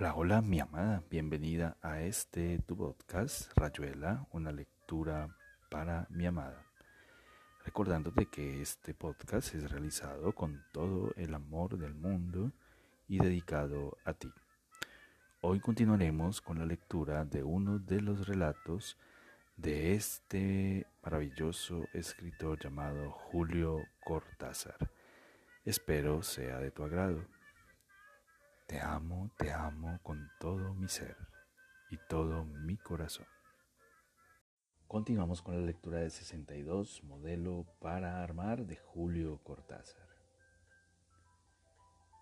Hola, hola, mi amada, bienvenida a este tu podcast, Rayuela, una lectura para mi amada. Recordándote que este podcast es realizado con todo el amor del mundo y dedicado a ti. Hoy continuaremos con la lectura de uno de los relatos de este maravilloso escritor llamado Julio Cortázar. Espero sea de tu agrado. Te amo, te amo con todo mi ser y todo mi corazón. Continuamos con la lectura de 62, modelo para armar de Julio Cortázar.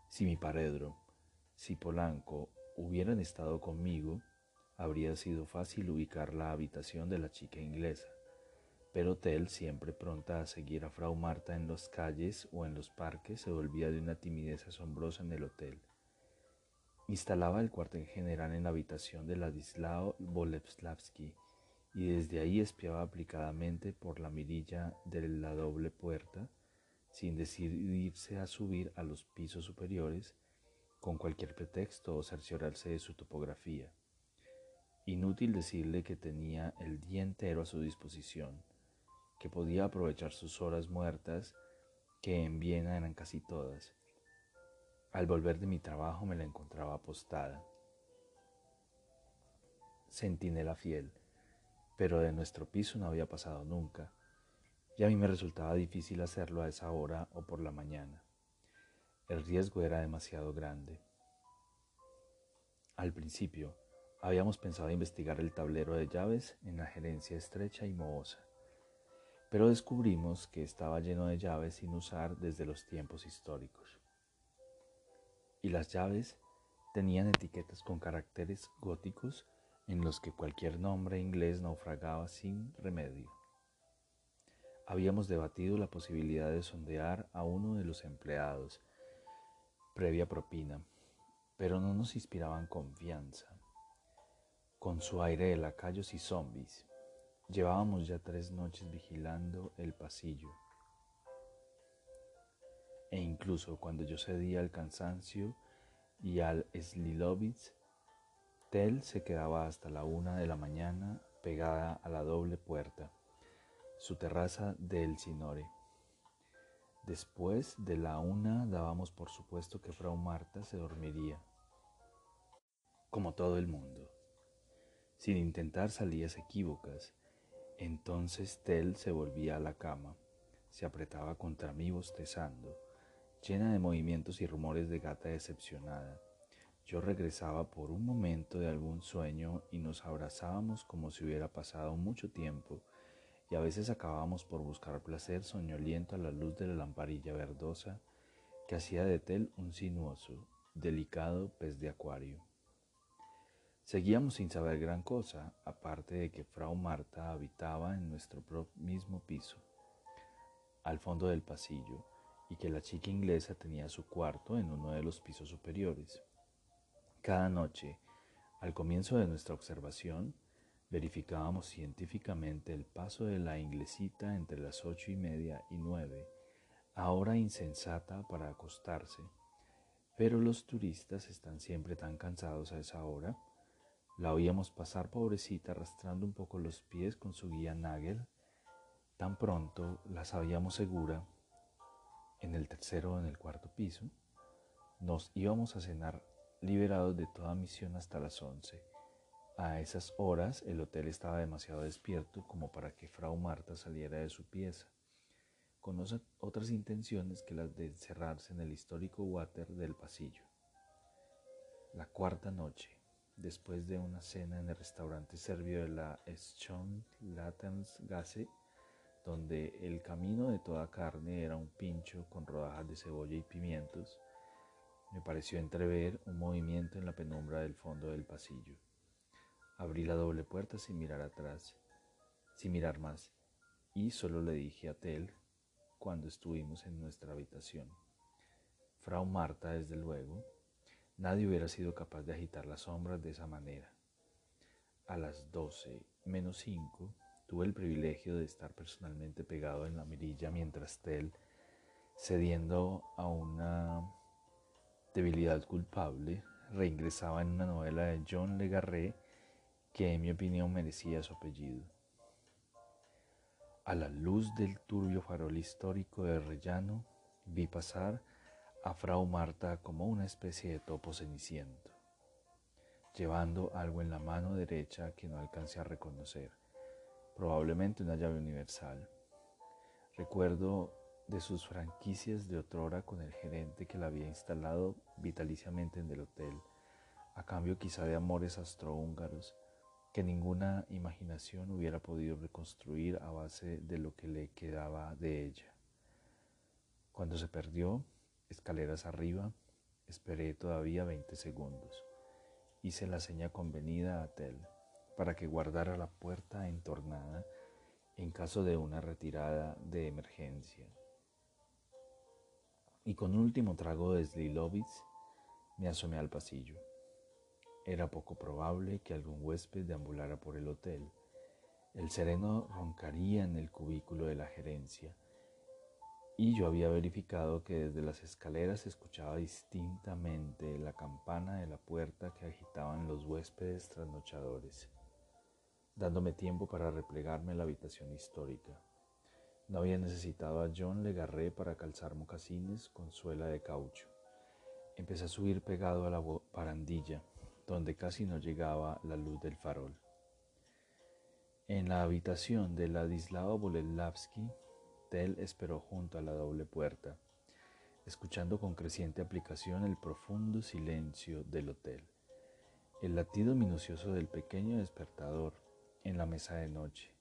Si mi paredro, si Polanco hubieran estado conmigo, habría sido fácil ubicar la habitación de la chica inglesa, pero Tell, siempre pronta a seguir a Frau Marta en las calles o en los parques, se volvía de una timidez asombrosa en el hotel Instalaba el cuartel general en la habitación de Ladislao Boleslavsky y desde ahí espiaba aplicadamente por la mirilla de la doble puerta, sin decidirse a subir a los pisos superiores con cualquier pretexto o cerciorarse de su topografía. Inútil decirle que tenía el día entero a su disposición, que podía aprovechar sus horas muertas, que en Viena eran casi todas, al volver de mi trabajo me la encontraba apostada. Centinela fiel, pero de nuestro piso no había pasado nunca, y a mí me resultaba difícil hacerlo a esa hora o por la mañana. El riesgo era demasiado grande. Al principio, habíamos pensado investigar el tablero de llaves en la gerencia estrecha y mohosa, pero descubrimos que estaba lleno de llaves sin usar desde los tiempos históricos y las llaves tenían etiquetas con caracteres góticos en los que cualquier nombre inglés naufragaba sin remedio. Habíamos debatido la posibilidad de sondear a uno de los empleados previa propina, pero no nos inspiraban confianza. Con su aire de lacayos y zombies, llevábamos ya tres noches vigilando el pasillo incluso cuando yo cedía al cansancio y al Slilovitz, Tel se quedaba hasta la una de la mañana pegada a la doble puerta, su terraza del Sinore. Después de la una dábamos por supuesto que Frau Marta se dormiría, como todo el mundo, sin intentar salidas equívocas. Entonces Tel se volvía a la cama, se apretaba contra mí bostezando, llena de movimientos y rumores de gata decepcionada. Yo regresaba por un momento de algún sueño y nos abrazábamos como si hubiera pasado mucho tiempo y a veces acabábamos por buscar placer soñoliento a la luz de la lamparilla verdosa que hacía de Tel un sinuoso, delicado pez de acuario. Seguíamos sin saber gran cosa, aparte de que Frau Marta habitaba en nuestro mismo piso, al fondo del pasillo, y que la chica inglesa tenía su cuarto en uno de los pisos superiores. Cada noche, al comienzo de nuestra observación, verificábamos científicamente el paso de la inglesita entre las ocho y media y nueve, ahora insensata para acostarse. Pero los turistas están siempre tan cansados a esa hora. La oíamos pasar pobrecita arrastrando un poco los pies con su guía Nagel. Tan pronto la sabíamos segura en el tercero o en el cuarto piso, nos íbamos a cenar liberados de toda misión hasta las once. A esas horas el hotel estaba demasiado despierto como para que Frau Marta saliera de su pieza, con otras intenciones que las de encerrarse en el histórico water del pasillo. La cuarta noche, después de una cena en el restaurante serbio de la Gasse, donde el camino de toda carne era un pincho con rodajas de cebolla y pimientos, me pareció entrever un movimiento en la penumbra del fondo del pasillo. Abrí la doble puerta sin mirar atrás, sin mirar más, y solo le dije a Tel cuando estuvimos en nuestra habitación. Frau Marta, desde luego, nadie hubiera sido capaz de agitar las sombras de esa manera. A las doce menos cinco, Tuve el privilegio de estar personalmente pegado en la mirilla mientras Tel, cediendo a una debilidad culpable, reingresaba en una novela de John Le que en mi opinión merecía su apellido. A la luz del turbio farol histórico de Rellano, vi pasar a Frau Marta como una especie de topo ceniciento, llevando algo en la mano derecha que no alcancé a reconocer, probablemente una llave universal. Recuerdo de sus franquicias de otrora con el gerente que la había instalado vitaliciamente en el hotel, a cambio quizá de amores astrohúngaros que ninguna imaginación hubiera podido reconstruir a base de lo que le quedaba de ella. Cuando se perdió, escaleras arriba, esperé todavía 20 segundos. Hice la seña convenida a Tel para que guardara la puerta entornada en caso de una retirada de emergencia. Y con un último trago de Slilovitz me asomé al pasillo. Era poco probable que algún huésped deambulara por el hotel. El sereno roncaría en el cubículo de la gerencia y yo había verificado que desde las escaleras se escuchaba distintamente la campana de la puerta que agitaban los huéspedes trasnochadores, dándome tiempo para replegarme a la habitación histórica. No había necesitado a John Legarré para calzar mocasines con suela de caucho. Empecé a subir pegado a la barandilla donde casi no llegaba la luz del farol. En la habitación de Ladislao Boleslavsky, Tell esperó junto a la doble puerta, escuchando con creciente aplicación el profundo silencio del hotel, el latido minucioso del pequeño despertador en la mesa de noche.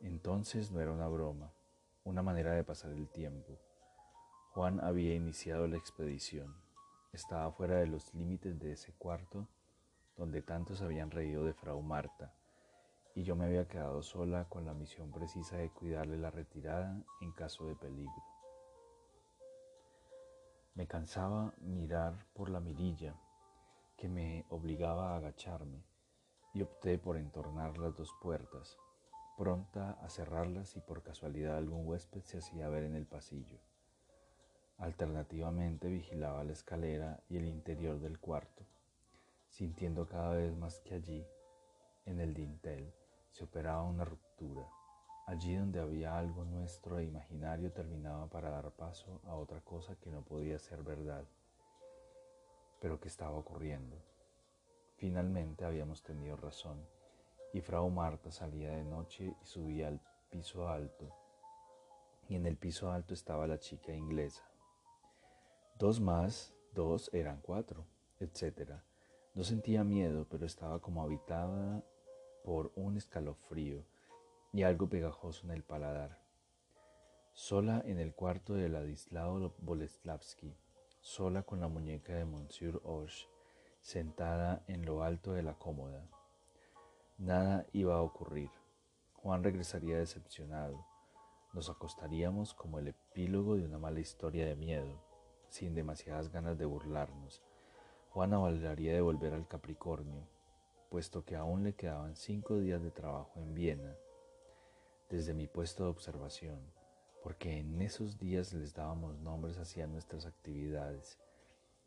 Entonces no era una broma, una manera de pasar el tiempo. Juan había iniciado la expedición estaba fuera de los límites de ese cuarto donde tantos habían reído de Frau Marta, y yo me había quedado sola con la misión precisa de cuidarle la retirada en caso de peligro. Me cansaba mirar por la mirilla que me obligaba a agacharme y opté por entornar las dos puertas, pronta a cerrarlas si por casualidad algún huésped se hacía ver en el pasillo. Alternativamente vigilaba la escalera y el interior del cuarto, sintiendo cada vez más que allí, en el dintel, se operaba una ruptura. Allí donde había algo nuestro e imaginario terminaba para dar paso a otra cosa que no podía ser verdad, pero que estaba ocurriendo. Finalmente habíamos tenido razón y Frau Marta salía de noche y subía al piso alto, y en el piso alto estaba la chica inglesa, Dos más dos eran cuatro, etc. No sentía miedo, pero estaba como habitada por un escalofrío y algo pegajoso en el paladar. Sola en el cuarto de Ladislao Boleslavsky, sola con la muñeca de Monsieur Hoche sentada en lo alto de la cómoda. Nada iba a ocurrir. Juan regresaría decepcionado. Nos acostaríamos como el epílogo de una mala historia de miedo sin demasiadas ganas de burlarnos. Juana valería de volver al Capricornio, puesto que aún le quedaban cinco días de trabajo en Viena, desde mi puesto de observación, porque en esos días les dábamos nombres hacia nuestras actividades.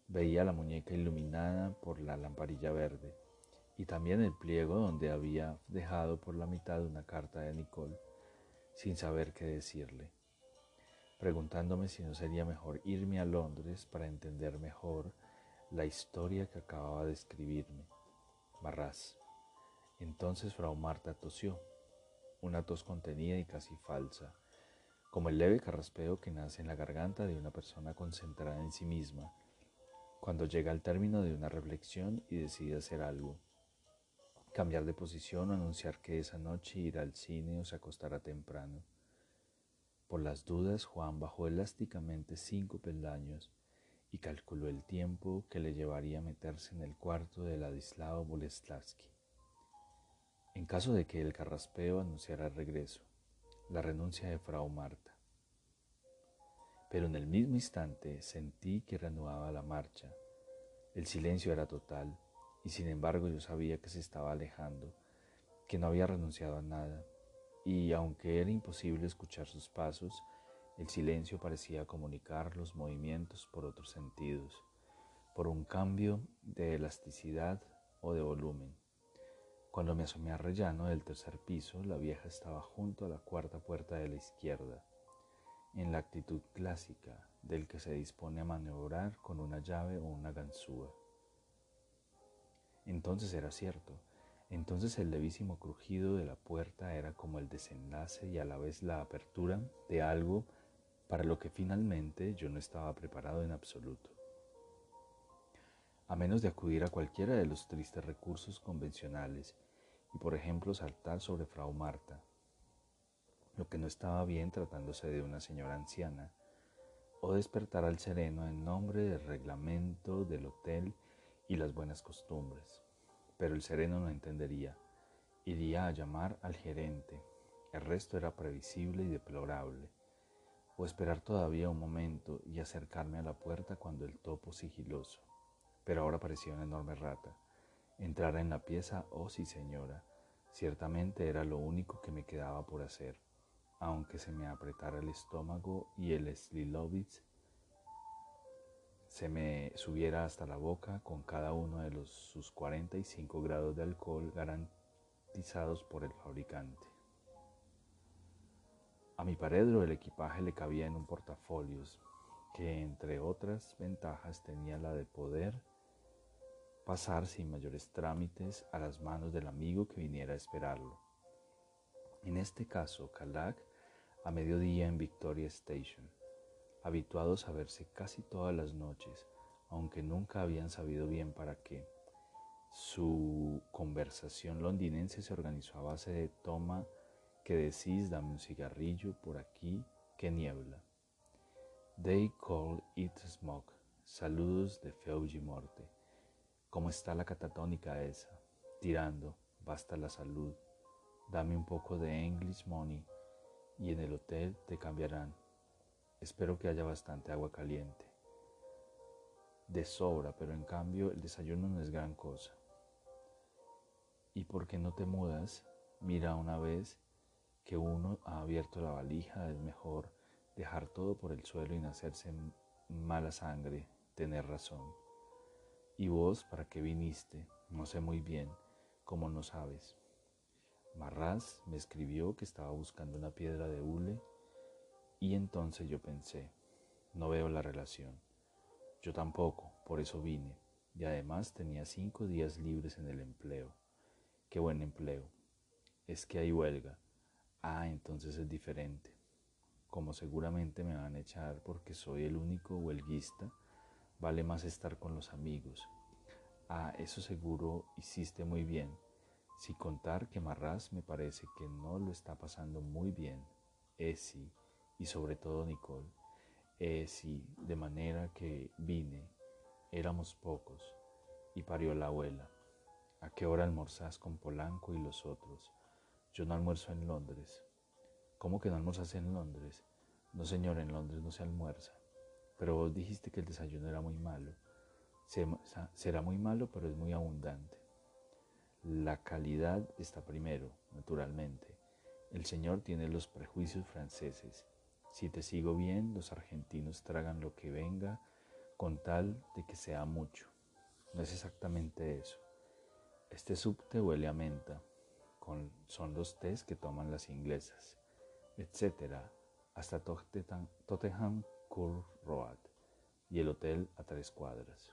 Veía la muñeca iluminada por la lamparilla verde y también el pliego donde había dejado por la mitad una carta de Nicole, sin saber qué decirle preguntándome si no sería mejor irme a Londres para entender mejor la historia que acababa de escribirme. Barras. Entonces Frau Marta tosió, una tos contenida y casi falsa, como el leve carraspeo que nace en la garganta de una persona concentrada en sí misma, cuando llega al término de una reflexión y decide hacer algo, cambiar de posición o anunciar que esa noche irá al cine o se acostará temprano. Por las dudas, Juan bajó elásticamente cinco peldaños y calculó el tiempo que le llevaría meterse en el cuarto de Ladislao Boleslavsky. En caso de que el carraspeo anunciara el regreso, la renuncia de Frau Marta. Pero en el mismo instante sentí que reanudaba la marcha. El silencio era total y sin embargo yo sabía que se estaba alejando, que no había renunciado a nada y aunque era imposible escuchar sus pasos, el silencio parecía comunicar los movimientos por otros sentidos, por un cambio de elasticidad o de volumen. Cuando me asomé a rellano del tercer piso, la vieja estaba junto a la cuarta puerta de la izquierda, en la actitud clásica del que se dispone a maniobrar con una llave o una ganzúa. Entonces era cierto, entonces el levísimo crujido de la puerta era como el desenlace y a la vez la apertura de algo para lo que finalmente yo no estaba preparado en absoluto. A menos de acudir a cualquiera de los tristes recursos convencionales y por ejemplo saltar sobre Frau Marta, lo que no estaba bien tratándose de una señora anciana, o despertar al sereno en nombre del reglamento del hotel y las buenas costumbres. Pero el sereno no entendería. Iría a llamar al gerente. El resto era previsible y deplorable. O esperar todavía un momento y acercarme a la puerta cuando el topo sigiloso, pero ahora parecía una enorme rata, entrara en la pieza, oh sí señora, ciertamente era lo único que me quedaba por hacer, aunque se me apretara el estómago y el Slilovitz se me subiera hasta la boca con cada uno de los, sus 45 grados de alcohol garantizados por el fabricante. A mi paredro el equipaje le cabía en un portafolios que entre otras ventajas tenía la de poder pasar sin mayores trámites a las manos del amigo que viniera a esperarlo. En este caso, Kalak a mediodía en Victoria Station habituados a verse casi todas las noches, aunque nunca habían sabido bien para qué. Su conversación londinense se organizó a base de toma que decís, dame un cigarrillo por aquí, que niebla. They call it smoke. Saludos de Feuji Morte. ¿Cómo está la catatónica esa? Tirando, basta la salud. Dame un poco de English money y en el hotel te cambiarán. Espero que haya bastante agua caliente. De sobra, pero en cambio el desayuno no es gran cosa. ¿Y por qué no te mudas? Mira una vez que uno ha abierto la valija, es mejor dejar todo por el suelo y nacerse mala sangre, tener razón. ¿Y vos para qué viniste? No sé muy bien, como no sabes. Marraz me escribió que estaba buscando una piedra de hule y entonces yo pensé, no veo la relación. Yo tampoco, por eso vine. Y además tenía cinco días libres en el empleo. Qué buen empleo. Es que hay huelga. Ah, entonces es diferente. Como seguramente me van a echar porque soy el único huelguista, vale más estar con los amigos. Ah, eso seguro hiciste muy bien. Si contar que Marraz me parece que no lo está pasando muy bien. Es sí y sobre todo Nicole. Sí, de manera que vine, éramos pocos, y parió la abuela. ¿A qué hora almorzás con Polanco y los otros? Yo no almuerzo en Londres. ¿Cómo que no almorzas en Londres? No, señor, en Londres no se almuerza. Pero vos dijiste que el desayuno era muy malo. Será muy malo, pero es muy abundante. La calidad está primero, naturalmente. El señor tiene los prejuicios franceses si te sigo bien, los argentinos tragan lo que venga con tal de que sea mucho. No es exactamente eso. Este subte huele a menta, son los tés que toman las inglesas, etc. Hasta Tottenham Court Road y el hotel a tres cuadras.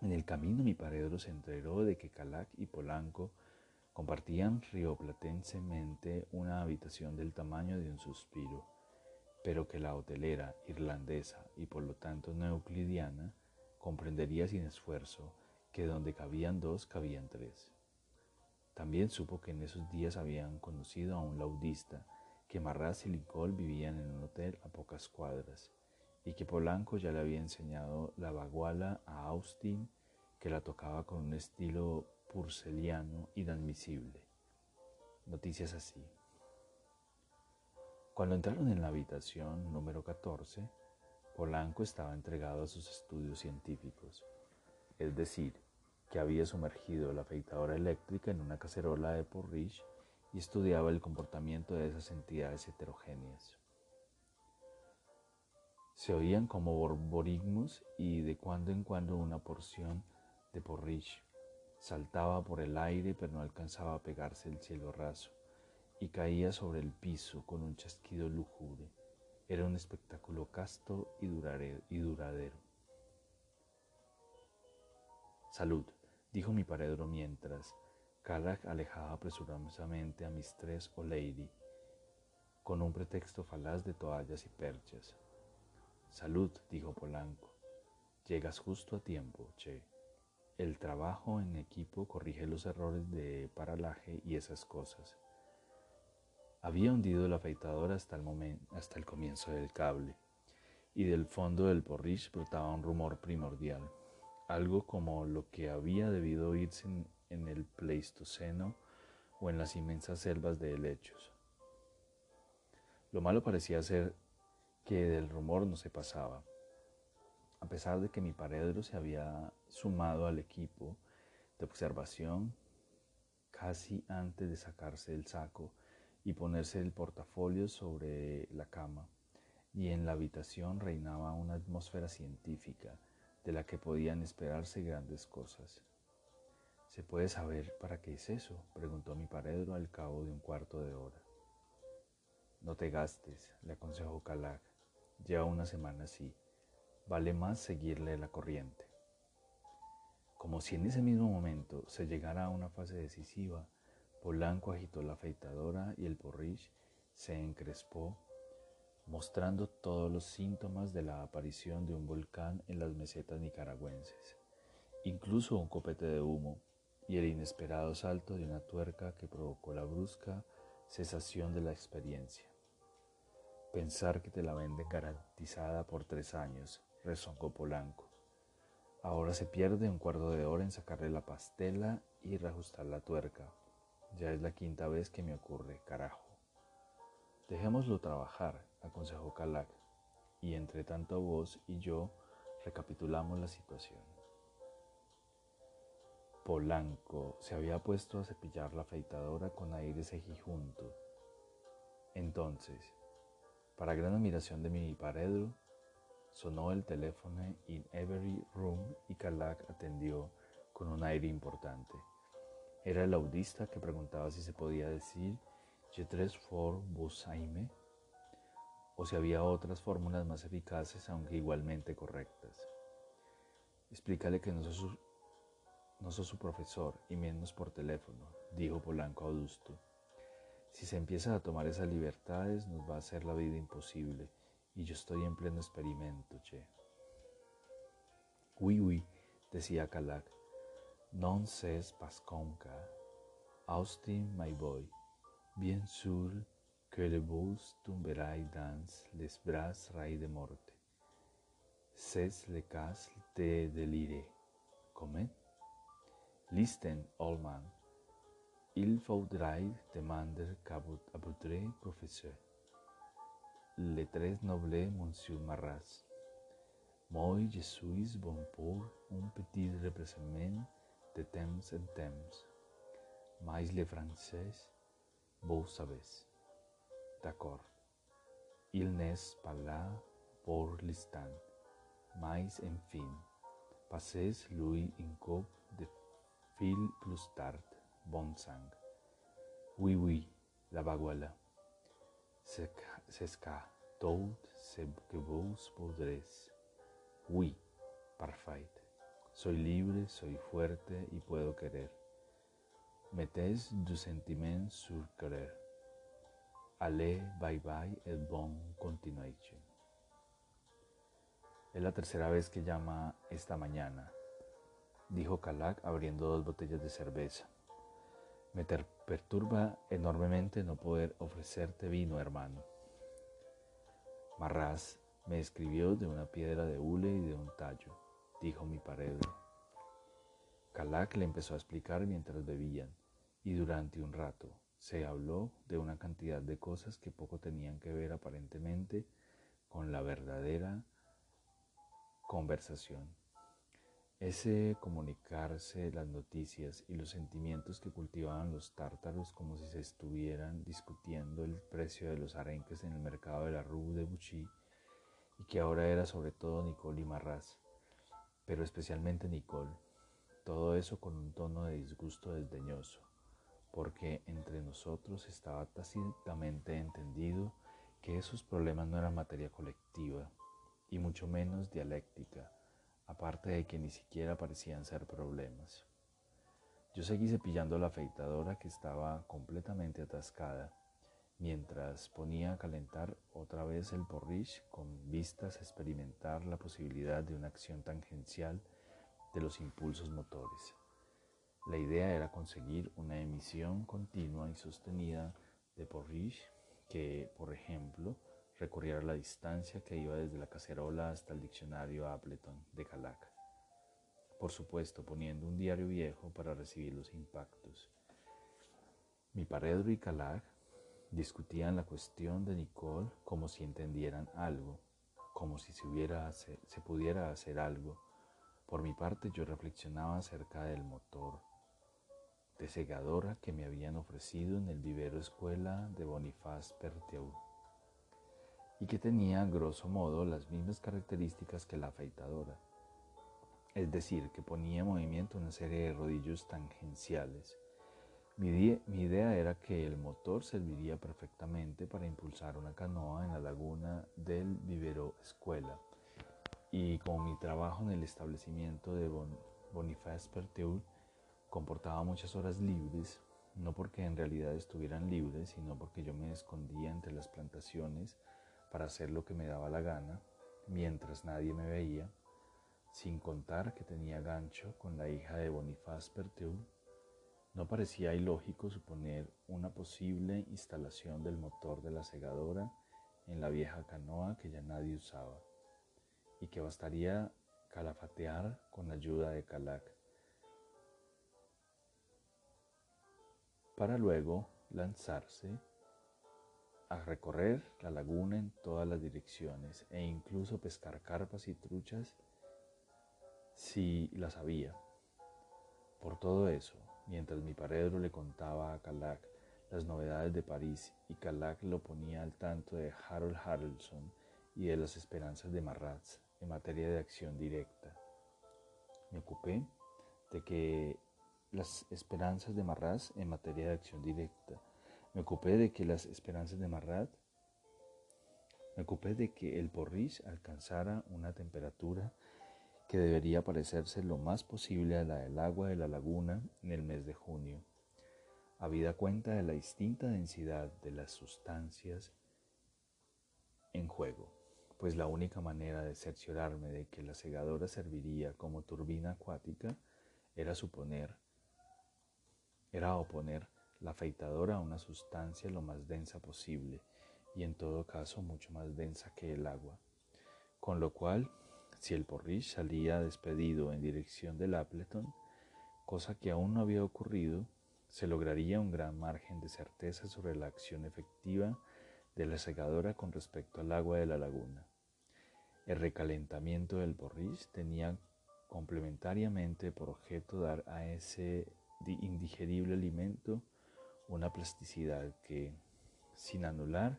En el camino mi paredro se enteró de que Calac y Polanco Compartían rioplatensemente una habitación del tamaño de un suspiro, pero que la hotelera irlandesa y por lo tanto neuclidiana comprendería sin esfuerzo que donde cabían dos cabían tres. También supo que en esos días habían conocido a un laudista, que Marras y Licol vivían en un hotel a pocas cuadras, y que Polanco ya le había enseñado la baguala a Austin, que la tocaba con un estilo porceliano inadmisible. Noticias así. Cuando entraron en la habitación número 14, Polanco estaba entregado a sus estudios científicos, es decir, que había sumergido la afeitadora eléctrica en una cacerola de porridge y estudiaba el comportamiento de esas entidades heterogéneas. Se oían como borborigmos y de cuando en cuando una porción de porridge saltaba por el aire pero no alcanzaba a pegarse el cielo raso y caía sobre el piso con un chasquido lúgubre. Era un espectáculo casto y duradero. Salud, dijo mi paredro mientras Calac alejaba apresuradamente a Mistress O'Lady con un pretexto falaz de toallas y perchas. Salud, dijo Polanco. Llegas justo a tiempo, che. El trabajo en equipo corrige los errores de paralaje y esas cosas. Había hundido la afeitadora hasta el, momento, hasta el comienzo del cable, y del fondo del porrish brotaba un rumor primordial, algo como lo que había debido oírse en, en el Pleistoceno o en las inmensas selvas de helechos. Lo malo parecía ser que del rumor no se pasaba. A pesar de que mi paredro se había sumado al equipo de observación casi antes de sacarse el saco y ponerse el portafolio sobre la cama, y en la habitación reinaba una atmósfera científica de la que podían esperarse grandes cosas. ¿Se puede saber para qué es eso? preguntó mi paredro al cabo de un cuarto de hora. No te gastes, le aconsejó Calac. Lleva una semana así. Vale más seguirle la corriente. Como si en ese mismo momento se llegara a una fase decisiva, Polanco agitó la afeitadora y el porridge se encrespó, mostrando todos los síntomas de la aparición de un volcán en las mesetas nicaragüenses, incluso un copete de humo y el inesperado salto de una tuerca que provocó la brusca cesación de la experiencia. Pensar que te la venden garantizada por tres años, rezongó Polanco. Ahora se pierde un cuarto de hora en sacarle la pastela y reajustar la tuerca. Ya es la quinta vez que me ocurre, carajo. Dejémoslo trabajar, aconsejó Calac, y entre tanto vos y yo recapitulamos la situación. Polanco se había puesto a cepillar la afeitadora con aire cejijunto. Entonces, para gran admiración de mi paredro, sonó el teléfono in every room y Calac atendió con un aire importante. Era el audista que preguntaba si se podía decir Je tres for o si había otras fórmulas más eficaces aunque igualmente correctas. Explícale que no sos, su, no su profesor y menos por teléfono, dijo Polanco adusto. Si se empieza a tomar esas libertades, nos va a hacer la vida imposible. Y yo estoy en pleno experimento, che. Oui, oui, decía Calac. Non ses pas conca. Austin, my boy. Bien sûr que le bus tomberai dans les bras rai de morte. C'est le cas de delire. Comment? Listen, old man. Il faudrait demander qu'à votre professeur, le très noble Monsieur Marras. Moi, je suis bon pour un petit repressement de temps en temps. Mais le français, vous savez. D'accord. Il n'est pas là pour l'instant. Mais enfin, passez-lui un coup de fil plus tard. Bon sang. Oui, oui, la baguala. C'est ce tout vous voudrez. Oui, parfait. Soy libre, soy fuerte y puedo querer. Metes du sentiment sur querer. Allez, bye bye, et bon continuation. Es la tercera vez que llama esta mañana, dijo Calac abriendo dos botellas de cerveza. Me perturba enormemente no poder ofrecerte vino, hermano. Marraz me escribió de una piedra de hule y de un tallo, dijo mi paredro. Calac le empezó a explicar mientras bebían, y durante un rato se habló de una cantidad de cosas que poco tenían que ver aparentemente con la verdadera conversación. Ese comunicarse las noticias y los sentimientos que cultivaban los tártaros como si se estuvieran discutiendo el precio de los arenques en el mercado de la Rue de Bouchy y que ahora era sobre todo Nicole y Marraz, pero especialmente Nicole. Todo eso con un tono de disgusto desdeñoso, porque entre nosotros estaba tácitamente entendido que esos problemas no eran materia colectiva, y mucho menos dialéctica, aparte de que ni siquiera parecían ser problemas. Yo seguí cepillando la afeitadora que estaba completamente atascada, mientras ponía a calentar otra vez el porridge con vistas a experimentar la posibilidad de una acción tangencial de los impulsos motores. La idea era conseguir una emisión continua y sostenida de porridge que, por ejemplo, recorriera la distancia que iba desde la cacerola hasta el diccionario Appleton de Calac. Por supuesto, poniendo un diario viejo para recibir los impactos. Mi paredro y Calac discutían la cuestión de Nicole como si entendieran algo, como si se, pudiera hacer algo. Por mi parte yo reflexionaba acerca del motor de segadora que me habían ofrecido en el vivero escuela de Boniface Pertiau que tenía, grosso modo, las mismas características que la afeitadora. Es decir, que ponía en movimiento una serie de rodillos tangenciales. Mi, mi idea era que el motor serviría perfectamente para impulsar una canoa en la laguna del vivero escuela. Y como mi trabajo en el establecimiento de Boniface Perteul comportaba muchas horas libres, no porque en realidad estuvieran libres, sino porque yo me escondía entre las plantaciones para hacer lo que me daba la gana, mientras nadie me veía, sin contar que tenía gancho con la hija de Boniface Perteul, no parecía ilógico suponer una posible instalación del motor de la segadora en la vieja canoa que ya nadie usaba, y que bastaría calafatear con ayuda de Calac, para luego lanzarse a recorrer la laguna en todas las direcciones e incluso pescar carpas y truchas si las había. Por todo eso, mientras mi paredro le contaba a Calac las novedades de París y Calac lo ponía al tanto de Harold Harrelson y de las esperanzas de Marratz en materia de acción directa. Me ocupé de que las esperanzas de Marratz en materia de acción directa me ocupé de que las esperanzas de Marrat, me ocupé de que el porris alcanzara una temperatura que debería parecerse lo más posible a la del agua de la laguna en el mes de junio, habida cuenta de la distinta densidad de las sustancias en juego, pues la única manera de cerciorarme de que la segadora serviría como turbina acuática era suponer, era oponer la afeitadora a una sustancia lo más densa posible y en todo caso mucho más densa que el agua. Con lo cual, si el porridge salía despedido en dirección del Appleton, cosa que aún no había ocurrido, se lograría un gran margen de certeza sobre la acción efectiva de la segadora con respecto al agua de la laguna. El recalentamiento del porridge tenía complementariamente por objeto dar a ese indigerible alimento una plasticidad que, sin anular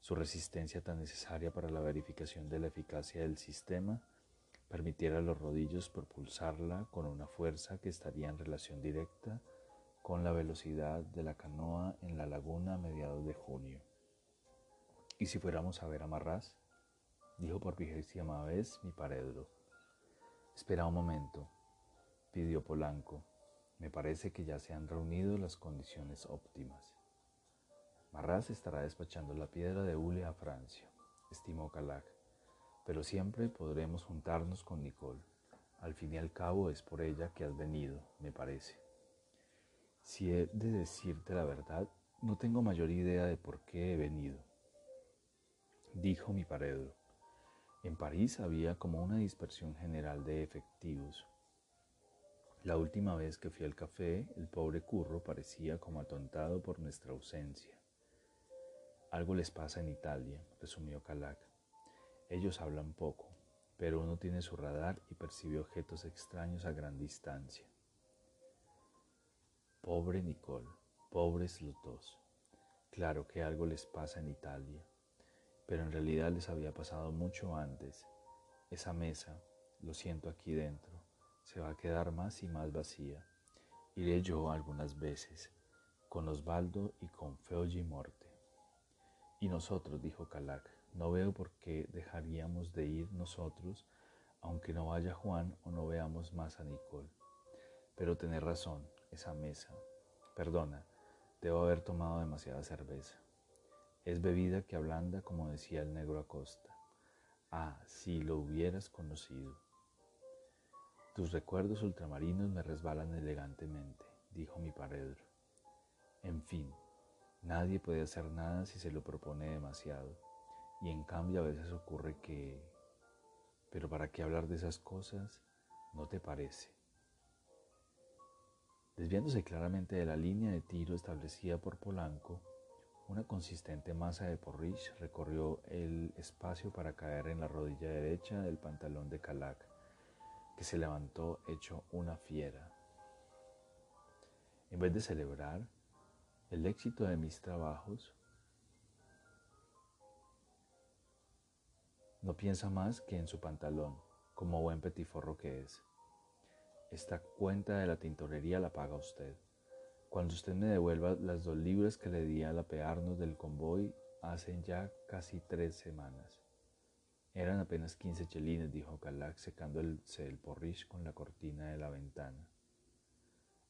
su resistencia tan necesaria para la verificación de la eficacia del sistema, permitiera a los rodillos propulsarla con una fuerza que estaría en relación directa con la velocidad de la canoa en la laguna a mediados de junio. ¿Y si fuéramos a ver a Marraz? Dijo por vigésima vez mi paredro. Espera un momento, pidió Polanco. Me parece que ya se han reunido las condiciones óptimas. Marras estará despachando la piedra de hule a Francia, estimó Calac, pero siempre podremos juntarnos con Nicole. Al fin y al cabo es por ella que has venido, me parece. Si he de decirte la verdad, no tengo mayor idea de por qué he venido, dijo mi paredro. En París había como una dispersión general de efectivos, la última vez que fui al café, el pobre curro parecía como atontado por nuestra ausencia. Algo les pasa en Italia, resumió Calac. Ellos hablan poco, pero uno tiene su radar y percibe objetos extraños a gran distancia. Pobre Nicole, pobres los dos. Claro que algo les pasa en Italia, pero en realidad les había pasado mucho antes. Esa mesa, lo siento aquí dentro, se va a quedar más y más vacía. Iré yo algunas veces, con Osvaldo y con Feoji Morte. Y nosotros, dijo Calac, no veo por qué dejaríamos de ir nosotros, aunque no vaya Juan o no veamos más a Nicole. Pero tenés razón, esa mesa. Perdona, debo haber tomado demasiada cerveza. Es bebida que ablanda, como decía el negro Acosta. Ah, si lo hubieras conocido. Tus recuerdos ultramarinos me resbalan elegantemente, dijo mi paredro. En fin, nadie puede hacer nada si se lo propone demasiado, y en cambio a veces ocurre que... Pero ¿para qué hablar de esas cosas? ¿No te parece? Desviándose claramente de la línea de tiro establecida por Polanco, una consistente masa de porridge recorrió el espacio para caer en la rodilla derecha del pantalón de Calac, que se levantó hecho una fiera. En vez de celebrar el éxito de mis trabajos, no piensa más que en su pantalón, como buen petiforro que es. Esta cuenta de la tintorería la paga usted. Cuando usted me devuelva las dos libras que le di al apearnos del convoy hacen ya casi tres semanas. Eran apenas quince chelines, dijo Calac, secándose el porridge con la cortina de la ventana.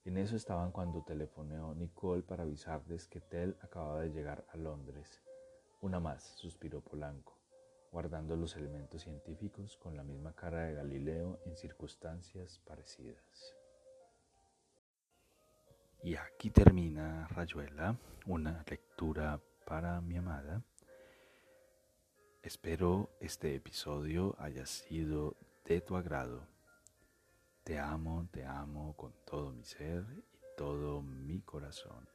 En eso estaban cuando telefoneó Nicole para avisarles que Tell acababa de llegar a Londres. Una más, suspiró Polanco, guardando los elementos científicos con la misma cara de Galileo en circunstancias parecidas. Y aquí termina Rayuela, una lectura para mi amada. Espero este episodio haya sido de tu agrado. Te amo, te amo con todo mi ser y todo mi corazón.